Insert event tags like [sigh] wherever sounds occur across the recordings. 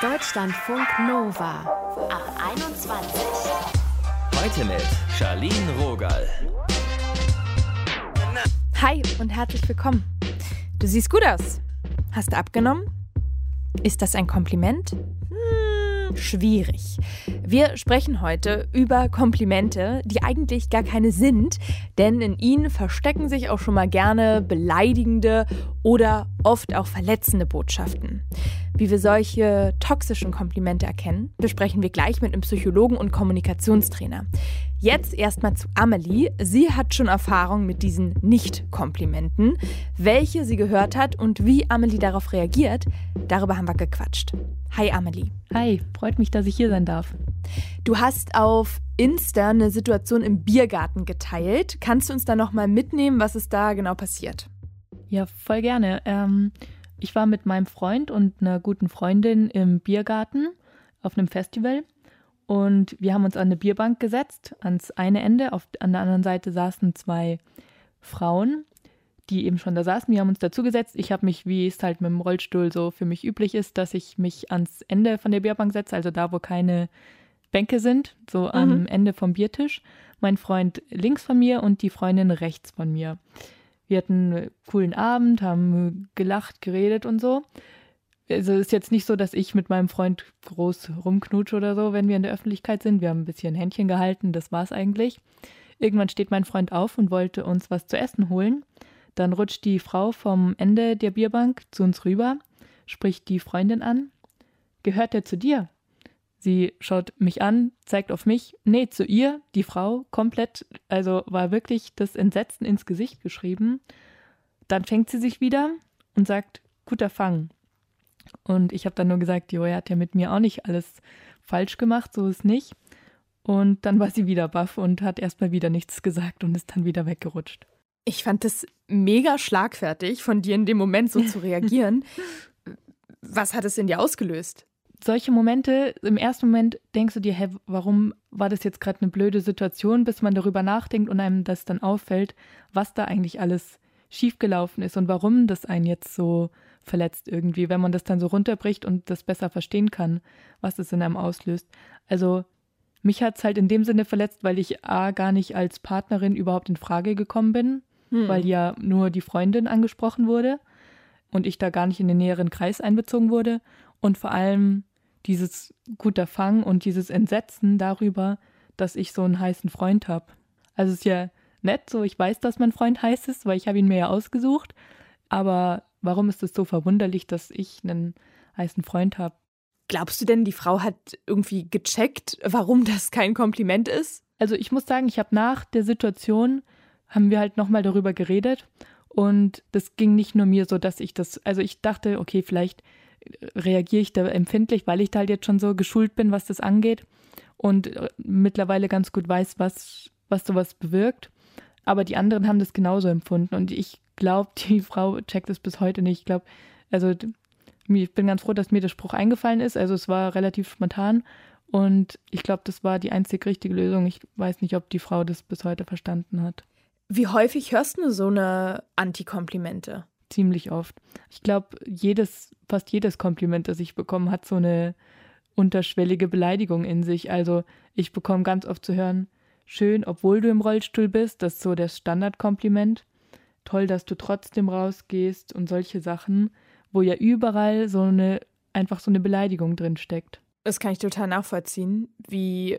Deutschlandfunk Nova ab 21. Heute mit Charlene Rogal. Hi und herzlich willkommen. Du siehst gut aus. Hast du abgenommen? Ist das ein Kompliment? Hm, schwierig. Wir sprechen heute über Komplimente, die eigentlich gar keine sind, denn in ihnen verstecken sich auch schon mal gerne beleidigende oder oft auch verletzende Botschaften. Wie wir solche toxischen Komplimente erkennen, besprechen wir gleich mit einem Psychologen und Kommunikationstrainer. Jetzt erstmal zu Amelie. Sie hat schon Erfahrung mit diesen Nicht-Komplimenten. Welche sie gehört hat und wie Amelie darauf reagiert, darüber haben wir gequatscht. Hi Amelie. Hi, freut mich, dass ich hier sein darf. Du hast auf Insta eine Situation im Biergarten geteilt. Kannst du uns da nochmal mitnehmen, was ist da genau passiert? Ja, voll gerne. Ähm, ich war mit meinem Freund und einer guten Freundin im Biergarten auf einem Festival und wir haben uns an eine Bierbank gesetzt, ans eine Ende. Auf, an der anderen Seite saßen zwei Frauen, die eben schon da saßen. Wir haben uns dazugesetzt. Ich habe mich, wie es halt mit dem Rollstuhl so für mich üblich ist, dass ich mich ans Ende von der Bierbank setze, also da, wo keine Bänke sind, so mhm. am Ende vom Biertisch. Mein Freund links von mir und die Freundin rechts von mir. Wir hatten einen coolen Abend, haben gelacht, geredet und so. Also ist jetzt nicht so, dass ich mit meinem Freund groß rumknutsche oder so, wenn wir in der Öffentlichkeit sind. Wir haben ein bisschen Händchen gehalten, das war's eigentlich. Irgendwann steht mein Freund auf und wollte uns was zu essen holen. Dann rutscht die Frau vom Ende der Bierbank zu uns rüber, spricht die Freundin an. Gehört der zu dir? Sie schaut mich an, zeigt auf mich. Nee, zu ihr, die Frau, komplett, also war wirklich das Entsetzen ins Gesicht geschrieben. Dann fängt sie sich wieder und sagt, guter Fang. Und ich habe dann nur gesagt, jo, er hat ja mit mir auch nicht alles falsch gemacht, so ist nicht. Und dann war sie wieder baff und hat erstmal wieder nichts gesagt und ist dann wieder weggerutscht. Ich fand das mega schlagfertig von dir in dem Moment so zu [laughs] reagieren. Was hat es in dir ausgelöst? solche Momente, im ersten Moment denkst du dir, hä, warum war das jetzt gerade eine blöde Situation, bis man darüber nachdenkt und einem das dann auffällt, was da eigentlich alles schiefgelaufen ist und warum das einen jetzt so verletzt irgendwie, wenn man das dann so runterbricht und das besser verstehen kann, was das in einem auslöst. Also mich hat es halt in dem Sinne verletzt, weil ich A gar nicht als Partnerin überhaupt in Frage gekommen bin, hm. weil ja nur die Freundin angesprochen wurde und ich da gar nicht in den näheren Kreis einbezogen wurde und vor allem dieses guter Fang und dieses Entsetzen darüber, dass ich so einen heißen Freund habe. Also es ist ja nett, so ich weiß, dass mein Freund heiß ist, weil ich habe ihn mir ja ausgesucht. Aber warum ist es so verwunderlich, dass ich einen heißen Freund habe? Glaubst du denn, die Frau hat irgendwie gecheckt, warum das kein Kompliment ist? Also ich muss sagen, ich habe nach der Situation haben wir halt nochmal darüber geredet und das ging nicht nur mir so, dass ich das, also ich dachte, okay, vielleicht reagiere ich da empfindlich, weil ich da halt jetzt schon so geschult bin, was das angeht und äh, mittlerweile ganz gut weiß, was, was sowas bewirkt. Aber die anderen haben das genauso empfunden und ich glaube, die [laughs] Frau checkt es bis heute nicht. Ich glaube, also ich bin ganz froh, dass mir der Spruch eingefallen ist. Also es war relativ spontan und ich glaube, das war die einzig richtige Lösung. Ich weiß nicht, ob die Frau das bis heute verstanden hat. Wie häufig hörst du so eine Antikomplimente? ziemlich oft. Ich glaube, jedes, fast jedes Kompliment, das ich bekomme, hat so eine unterschwellige Beleidigung in sich. Also ich bekomme ganz oft zu hören, schön, obwohl du im Rollstuhl bist, das ist so das Standardkompliment. Toll, dass du trotzdem rausgehst und solche Sachen, wo ja überall so eine, einfach so eine Beleidigung drin steckt. Das kann ich total nachvollziehen. Wie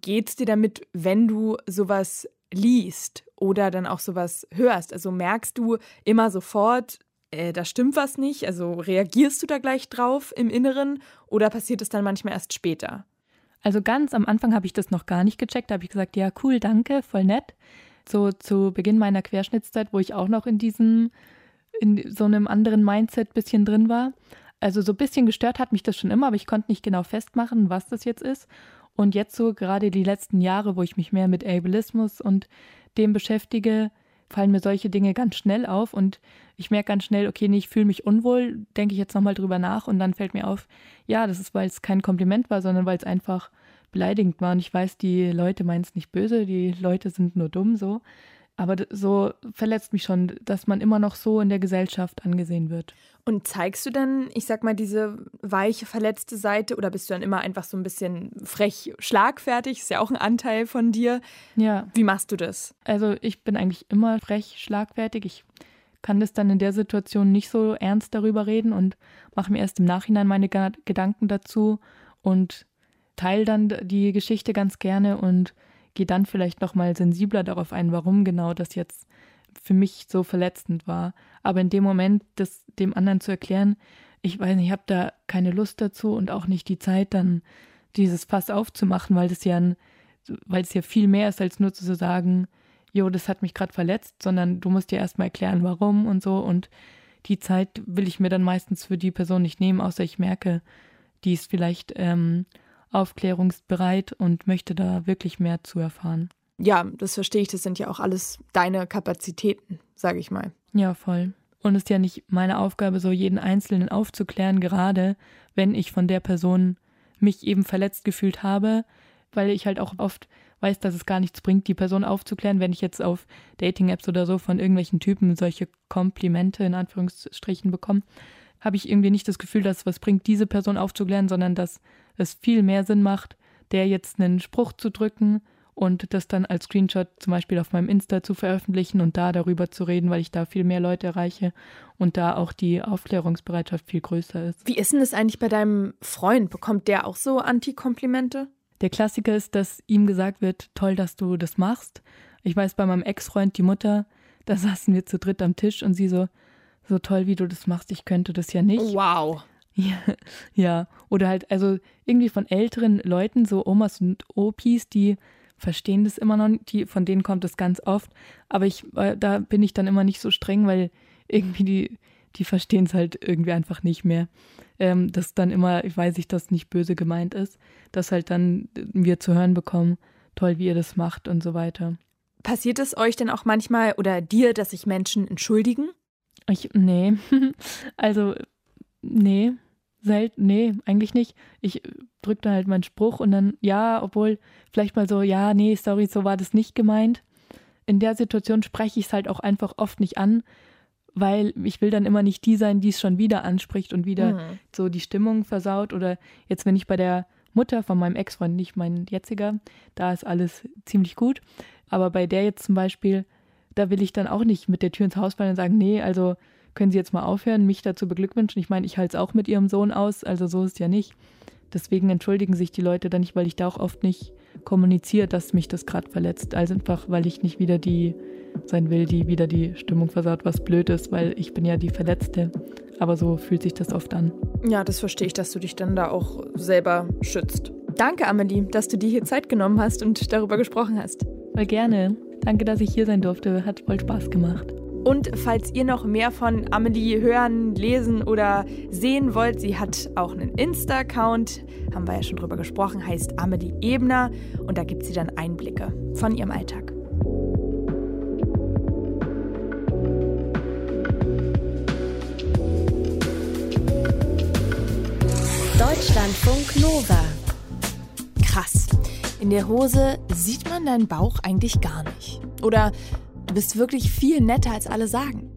geht's dir damit, wenn du sowas liest oder dann auch sowas hörst? Also merkst du immer sofort, äh, da stimmt was nicht? Also reagierst du da gleich drauf im Inneren oder passiert es dann manchmal erst später? Also ganz am Anfang habe ich das noch gar nicht gecheckt. Da habe ich gesagt, ja, cool, danke, voll nett. So zu Beginn meiner Querschnittszeit, wo ich auch noch in diesem, in so einem anderen Mindset bisschen drin war. Also so ein bisschen gestört hat mich das schon immer, aber ich konnte nicht genau festmachen, was das jetzt ist. Und jetzt so gerade die letzten Jahre, wo ich mich mehr mit Ableismus und dem beschäftige, fallen mir solche Dinge ganz schnell auf und ich merke ganz schnell, okay, nee, ich fühle mich unwohl, denke ich jetzt nochmal drüber nach und dann fällt mir auf, ja, das ist, weil es kein Kompliment war, sondern weil es einfach beleidigend war. Und ich weiß, die Leute meinen es nicht böse, die Leute sind nur dumm so. aber so verletzt mich schon, dass man immer noch so in der Gesellschaft angesehen wird. Und zeigst du dann, ich sag mal, diese weiche, verletzte Seite oder bist du dann immer einfach so ein bisschen frech, schlagfertig? Ist ja auch ein Anteil von dir. Ja. Wie machst du das? Also ich bin eigentlich immer frech, schlagfertig. Ich kann das dann in der Situation nicht so ernst darüber reden und mache mir erst im Nachhinein meine Gedanken dazu und teile dann die Geschichte ganz gerne und gehe dann vielleicht nochmal sensibler darauf ein, warum genau das jetzt für mich so verletzend war. Aber in dem Moment, das dem anderen zu erklären, ich weiß nicht, ich habe da keine Lust dazu und auch nicht die Zeit, dann dieses Fass aufzumachen, weil das ja ein, weil es ja viel mehr ist, als nur zu sagen, jo, das hat mich gerade verletzt, sondern du musst dir erstmal erklären, warum und so. Und die Zeit will ich mir dann meistens für die Person nicht nehmen, außer ich merke, die ist vielleicht ähm, aufklärungsbereit und möchte da wirklich mehr zu erfahren. Ja, das verstehe ich. Das sind ja auch alles deine Kapazitäten, sage ich mal. Ja, voll. Und es ist ja nicht meine Aufgabe, so jeden Einzelnen aufzuklären, gerade wenn ich von der Person mich eben verletzt gefühlt habe, weil ich halt auch oft weiß, dass es gar nichts bringt, die Person aufzuklären, wenn ich jetzt auf Dating-Apps oder so von irgendwelchen Typen solche Komplimente in Anführungsstrichen bekomme, habe ich irgendwie nicht das Gefühl, dass es was bringt, diese Person aufzuklären, sondern dass es viel mehr Sinn macht, der jetzt einen Spruch zu drücken und das dann als Screenshot zum Beispiel auf meinem Insta zu veröffentlichen und da darüber zu reden, weil ich da viel mehr Leute erreiche und da auch die Aufklärungsbereitschaft viel größer ist. Wie ist denn das eigentlich bei deinem Freund? Bekommt der auch so Anti-Komplimente? Der Klassiker ist, dass ihm gesagt wird, toll, dass du das machst. Ich weiß, bei meinem Ex-Freund, die Mutter, da [laughs] saßen wir zu dritt am Tisch und sie so, so toll, wie du das machst, ich könnte das ja nicht. Wow. Ja, [laughs] ja. Oder halt, also irgendwie von älteren Leuten, so Omas und Opis, die verstehen das immer noch die, von denen kommt es ganz oft. Aber ich, äh, da bin ich dann immer nicht so streng, weil irgendwie die, die verstehen es halt irgendwie einfach nicht mehr ähm, dass dann immer, ich weiß ich, dass nicht böse gemeint ist, dass halt dann wir zu hören bekommen, toll, wie ihr das macht und so weiter. Passiert es euch denn auch manchmal oder dir, dass sich Menschen entschuldigen? Ich, nee. [laughs] also, nee. Selten, nee, eigentlich nicht. Ich drücke dann halt meinen Spruch und dann, ja, obwohl vielleicht mal so, ja, nee, sorry, so war das nicht gemeint. In der Situation spreche ich es halt auch einfach oft nicht an, weil ich will dann immer nicht die sein, die es schon wieder anspricht und wieder mhm. so die Stimmung versaut. Oder jetzt, wenn ich bei der Mutter von meinem Ex-Freund, nicht mein jetziger, da ist alles ziemlich gut. Aber bei der jetzt zum Beispiel, da will ich dann auch nicht mit der Tür ins Haus fallen und sagen, nee, also können Sie jetzt mal aufhören, mich dazu beglückwünschen. Ich meine, ich halte es auch mit Ihrem Sohn aus, also so ist es ja nicht. Deswegen entschuldigen sich die Leute dann nicht, weil ich da auch oft nicht kommuniziere, dass mich das gerade verletzt. Also einfach, weil ich nicht wieder die sein will, die wieder die Stimmung versaut, was blöd ist, weil ich bin ja die Verletzte. Aber so fühlt sich das oft an. Ja, das verstehe ich, dass du dich dann da auch selber schützt. Danke, Amelie, dass du dir hier Zeit genommen hast und darüber gesprochen hast. Voll gerne. Danke, dass ich hier sein durfte. Hat voll Spaß gemacht. Und falls ihr noch mehr von Amelie hören, lesen oder sehen wollt, sie hat auch einen Insta-Account, haben wir ja schon drüber gesprochen, heißt Amelie Ebner und da gibt sie dann Einblicke von ihrem Alltag. Deutschlandfunk Nova. Krass. In der Hose sieht man deinen Bauch eigentlich gar nicht. Oder du bist wirklich viel netter, als alle sagen.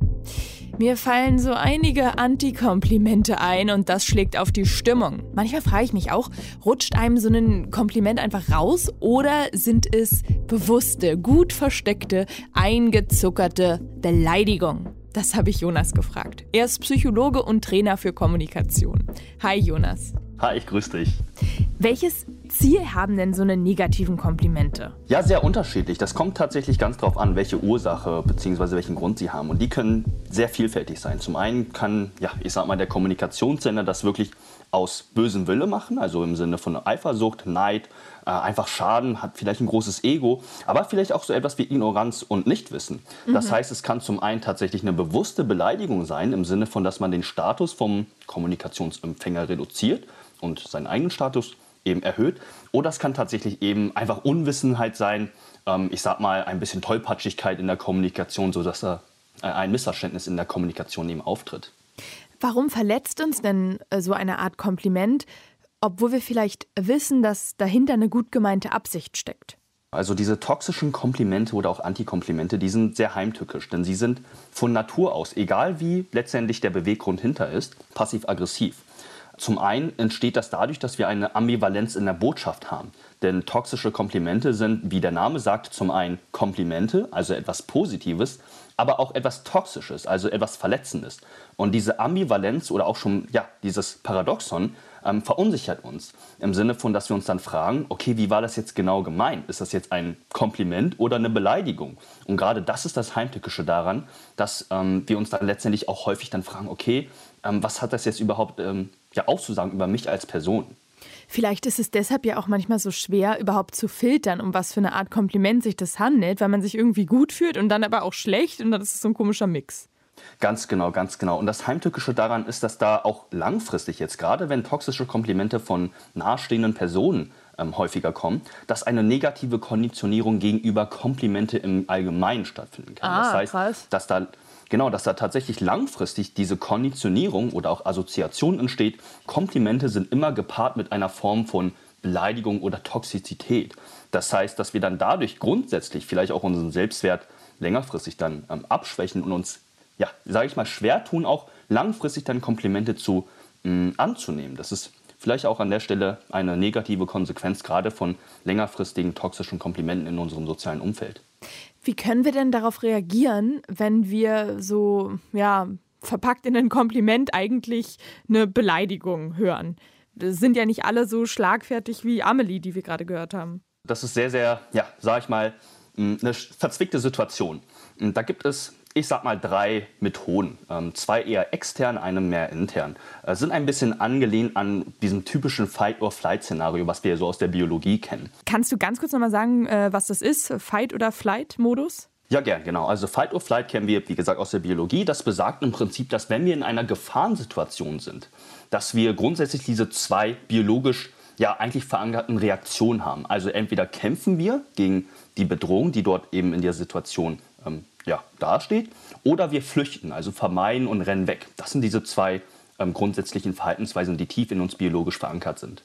Mir fallen so einige Anti-Komplimente ein und das schlägt auf die Stimmung. Manchmal frage ich mich auch, rutscht einem so ein Kompliment einfach raus oder sind es bewusste, gut versteckte, eingezuckerte Beleidigungen? Das habe ich Jonas gefragt. Er ist Psychologe und Trainer für Kommunikation. Hi Jonas. Hi, ich grüße dich. Welches Ziel haben denn so eine negativen Komplimente? Ja, sehr unterschiedlich. Das kommt tatsächlich ganz darauf an, welche Ursache bzw. welchen Grund sie haben. Und die können sehr vielfältig sein. Zum einen kann, ja, ich sag mal, der Kommunikationssender das wirklich aus bösem Wille machen, also im Sinne von Eifersucht, Neid, äh, einfach Schaden, hat vielleicht ein großes Ego, aber vielleicht auch so etwas wie Ignoranz und Nichtwissen. Mhm. Das heißt, es kann zum einen tatsächlich eine bewusste Beleidigung sein, im Sinne von, dass man den Status vom Kommunikationsempfänger reduziert und seinen eigenen Status eben erhöht. Oder es kann tatsächlich eben einfach Unwissenheit sein, ähm, ich sag mal ein bisschen Tollpatschigkeit in der Kommunikation, sodass da äh, ein Missverständnis in der Kommunikation eben auftritt. Warum verletzt uns denn äh, so eine Art Kompliment, obwohl wir vielleicht wissen, dass dahinter eine gut gemeinte Absicht steckt? Also diese toxischen Komplimente oder auch Antikomplimente, die sind sehr heimtückisch, denn sie sind von Natur aus, egal wie letztendlich der Beweggrund hinter ist, passiv-aggressiv. Zum einen entsteht das dadurch, dass wir eine Ambivalenz in der Botschaft haben. Denn toxische Komplimente sind, wie der Name sagt, zum einen Komplimente, also etwas Positives, aber auch etwas Toxisches, also etwas Verletzendes. Und diese Ambivalenz oder auch schon ja, dieses Paradoxon ähm, verunsichert uns. Im Sinne von, dass wir uns dann fragen, okay, wie war das jetzt genau gemeint? Ist das jetzt ein Kompliment oder eine Beleidigung? Und gerade das ist das Heimtückische daran, dass ähm, wir uns dann letztendlich auch häufig dann fragen, okay, ähm, was hat das jetzt überhaupt ähm, ja, auszusagen über mich als Person? Vielleicht ist es deshalb ja auch manchmal so schwer, überhaupt zu filtern, um was für eine Art Kompliment sich das handelt, weil man sich irgendwie gut fühlt und dann aber auch schlecht und dann ist es so ein komischer Mix. Ganz genau, ganz genau. Und das Heimtückische daran ist, dass da auch langfristig jetzt, gerade wenn toxische Komplimente von nahestehenden Personen ähm, häufiger kommen, dass eine negative Konditionierung gegenüber Komplimente im Allgemeinen stattfinden kann. Ah, das heißt, krass. dass da Genau, dass da tatsächlich langfristig diese Konditionierung oder auch Assoziation entsteht. Komplimente sind immer gepaart mit einer Form von Beleidigung oder Toxizität. Das heißt, dass wir dann dadurch grundsätzlich vielleicht auch unseren Selbstwert längerfristig dann ähm, abschwächen und uns, ja, sage ich mal, schwer tun, auch langfristig dann Komplimente zu mh, anzunehmen. Das ist vielleicht auch an der Stelle eine negative Konsequenz gerade von längerfristigen toxischen Komplimenten in unserem sozialen Umfeld. Wie können wir denn darauf reagieren, wenn wir so, ja, verpackt in ein Kompliment eigentlich eine Beleidigung hören? Das sind ja nicht alle so schlagfertig wie Amelie, die wir gerade gehört haben. Das ist sehr, sehr, ja, sag ich mal, eine verzwickte Situation. Da gibt es ich sag mal, drei Methoden. Ähm, zwei eher extern, eine mehr intern. Äh, sind ein bisschen angelehnt an diesem typischen Fight-or-Flight-Szenario, was wir so aus der Biologie kennen. Kannst du ganz kurz nochmal sagen, äh, was das ist? Fight- oder Flight-Modus? Ja, gern, genau. Also Fight or Flight kennen wir, wie gesagt, aus der Biologie. Das besagt im Prinzip, dass wenn wir in einer Gefahrensituation sind, dass wir grundsätzlich diese zwei biologisch ja eigentlich verankerten Reaktionen haben. Also entweder kämpfen wir gegen die Bedrohung, die dort eben in der Situation ähm, ja, dasteht, oder wir flüchten, also vermeiden und rennen weg. Das sind diese zwei ähm, grundsätzlichen Verhaltensweisen, die tief in uns biologisch verankert sind.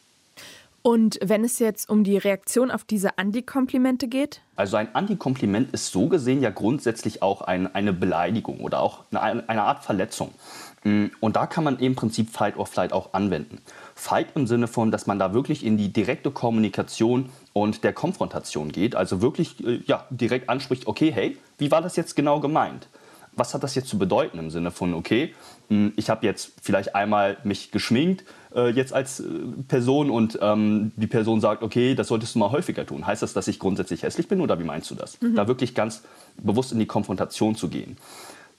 Und wenn es jetzt um die Reaktion auf diese Antikomplimente geht? Also ein Antikompliment ist so gesehen ja grundsätzlich auch ein, eine Beleidigung oder auch eine, eine Art Verletzung. Mm, und da kann man im Prinzip Fight or Flight auch anwenden. Fight im Sinne von, dass man da wirklich in die direkte Kommunikation und der Konfrontation geht, also wirklich äh, ja, direkt anspricht, okay, hey, wie war das jetzt genau gemeint? Was hat das jetzt zu bedeuten im Sinne von, okay, hm, ich habe jetzt vielleicht einmal mich geschminkt, äh, jetzt als äh, Person und ähm, die Person sagt, okay, das solltest du mal häufiger tun. Heißt das, dass ich grundsätzlich hässlich bin oder wie meinst du das? Mhm. Da wirklich ganz bewusst in die Konfrontation zu gehen.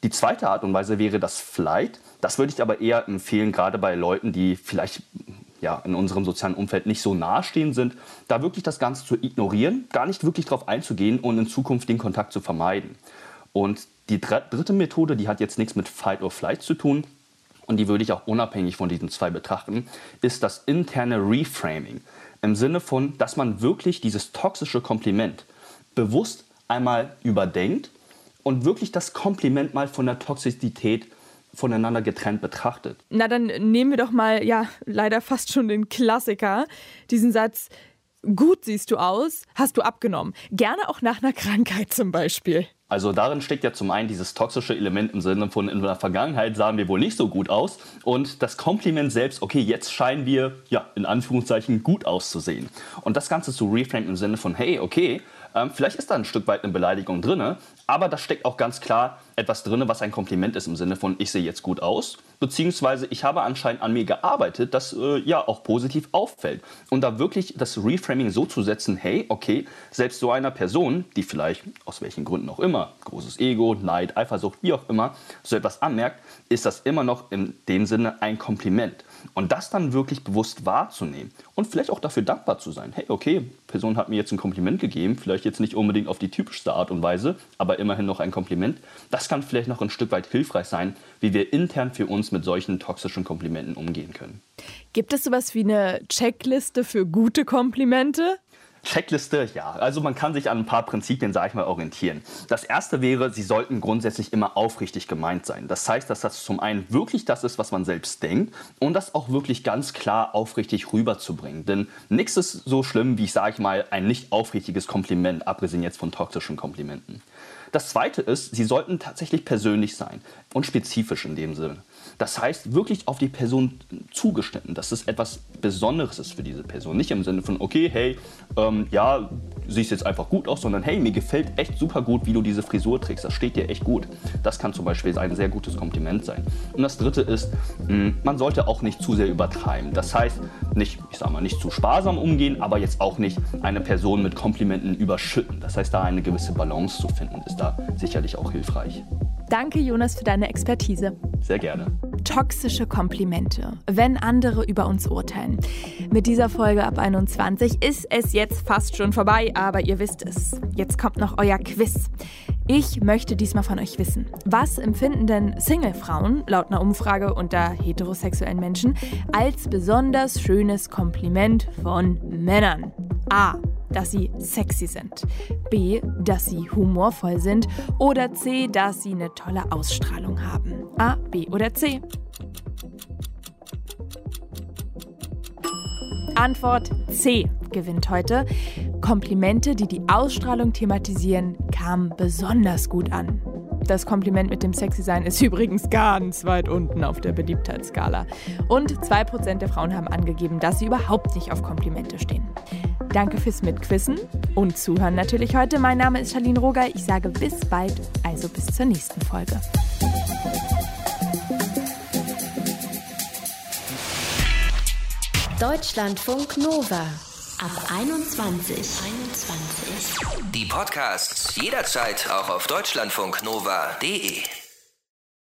Die zweite Art und Weise wäre das Flight. Das würde ich aber eher empfehlen, gerade bei Leuten, die vielleicht ja, in unserem sozialen Umfeld nicht so nahestehend sind, da wirklich das Ganze zu ignorieren, gar nicht wirklich darauf einzugehen und in Zukunft den Kontakt zu vermeiden. Und die dritte Methode, die hat jetzt nichts mit Fight or Flight zu tun und die würde ich auch unabhängig von diesen zwei betrachten, ist das interne Reframing. Im Sinne von, dass man wirklich dieses toxische Kompliment bewusst einmal überdenkt und wirklich das Kompliment mal von der Toxizität voneinander getrennt betrachtet. Na, dann nehmen wir doch mal, ja, leider fast schon den Klassiker, diesen Satz, gut siehst du aus, hast du abgenommen. Gerne auch nach einer Krankheit zum Beispiel. Also darin steckt ja zum einen dieses toxische Element im Sinne von in der Vergangenheit sahen wir wohl nicht so gut aus und das Kompliment selbst, okay, jetzt scheinen wir ja in Anführungszeichen gut auszusehen. Und das Ganze zu reframen im Sinne von, hey, okay, ähm, vielleicht ist da ein Stück weit eine Beleidigung drin, aber da steckt auch ganz klar etwas drin, was ein Kompliment ist im Sinne von, ich sehe jetzt gut aus, beziehungsweise ich habe anscheinend an mir gearbeitet, das äh, ja auch positiv auffällt. Und da wirklich das Reframing so zu setzen, hey, okay, selbst so einer Person, die vielleicht aus welchen Gründen auch immer, großes Ego, Neid, Eifersucht, wie auch immer, so etwas anmerkt, ist das immer noch in dem Sinne ein Kompliment. Und das dann wirklich bewusst wahrzunehmen und vielleicht auch dafür dankbar zu sein. Hey, okay, Person hat mir jetzt ein Kompliment gegeben, vielleicht jetzt nicht unbedingt auf die typischste Art und Weise, aber immerhin noch ein Kompliment. Das kann vielleicht noch ein Stück weit hilfreich sein, wie wir intern für uns mit solchen toxischen Komplimenten umgehen können. Gibt es sowas wie eine Checkliste für gute Komplimente? Checkliste, ja. Also man kann sich an ein paar Prinzipien, sage ich mal, orientieren. Das erste wäre, sie sollten grundsätzlich immer aufrichtig gemeint sein. Das heißt, dass das zum einen wirklich das ist, was man selbst denkt und das auch wirklich ganz klar aufrichtig rüberzubringen. Denn nichts ist so schlimm wie, sage ich mal, ein nicht aufrichtiges Kompliment, abgesehen jetzt von toxischen Komplimenten. Das zweite ist, sie sollten tatsächlich persönlich sein und spezifisch in dem Sinne. Das heißt, wirklich auf die Person zugeschnitten, dass es etwas Besonderes ist für diese Person. Nicht im Sinne von, okay, hey, ähm, ja, siehst jetzt einfach gut aus, sondern hey, mir gefällt echt super gut, wie du diese Frisur trägst. Das steht dir echt gut. Das kann zum Beispiel ein sehr gutes Kompliment sein. Und das dritte ist, mh, man sollte auch nicht zu sehr übertreiben. Das heißt, nicht, ich sag mal, nicht zu sparsam umgehen, aber jetzt auch nicht eine Person mit Komplimenten überschütten. Das heißt, da eine gewisse Balance zu finden, ist da sicherlich auch hilfreich. Danke, Jonas, für deine Expertise. Sehr gerne. Toxische Komplimente, wenn andere über uns urteilen. Mit dieser Folge ab 21 ist es jetzt fast schon vorbei, aber ihr wisst es. Jetzt kommt noch euer Quiz. Ich möchte diesmal von euch wissen, was empfinden denn Single-Frauen laut einer Umfrage unter heterosexuellen Menschen als besonders schönes Kompliment von Männern? A dass sie sexy sind. B, dass sie humorvoll sind. Oder C, dass sie eine tolle Ausstrahlung haben. A, B oder C? Antwort C gewinnt heute. Komplimente, die die Ausstrahlung thematisieren, kamen besonders gut an. Das Kompliment mit dem Sexy-Sein ist übrigens ganz weit unten auf der Beliebtheitsskala. Und 2% der Frauen haben angegeben, dass sie überhaupt nicht auf Komplimente stehen. Danke fürs Mitquissen und Zuhören natürlich heute. Mein Name ist Charlene Roger. Ich sage bis bald, also bis zur nächsten Folge. Deutschlandfunk Nova ab 21. 21. Die Podcasts jederzeit auch auf deutschlandfunknova.de.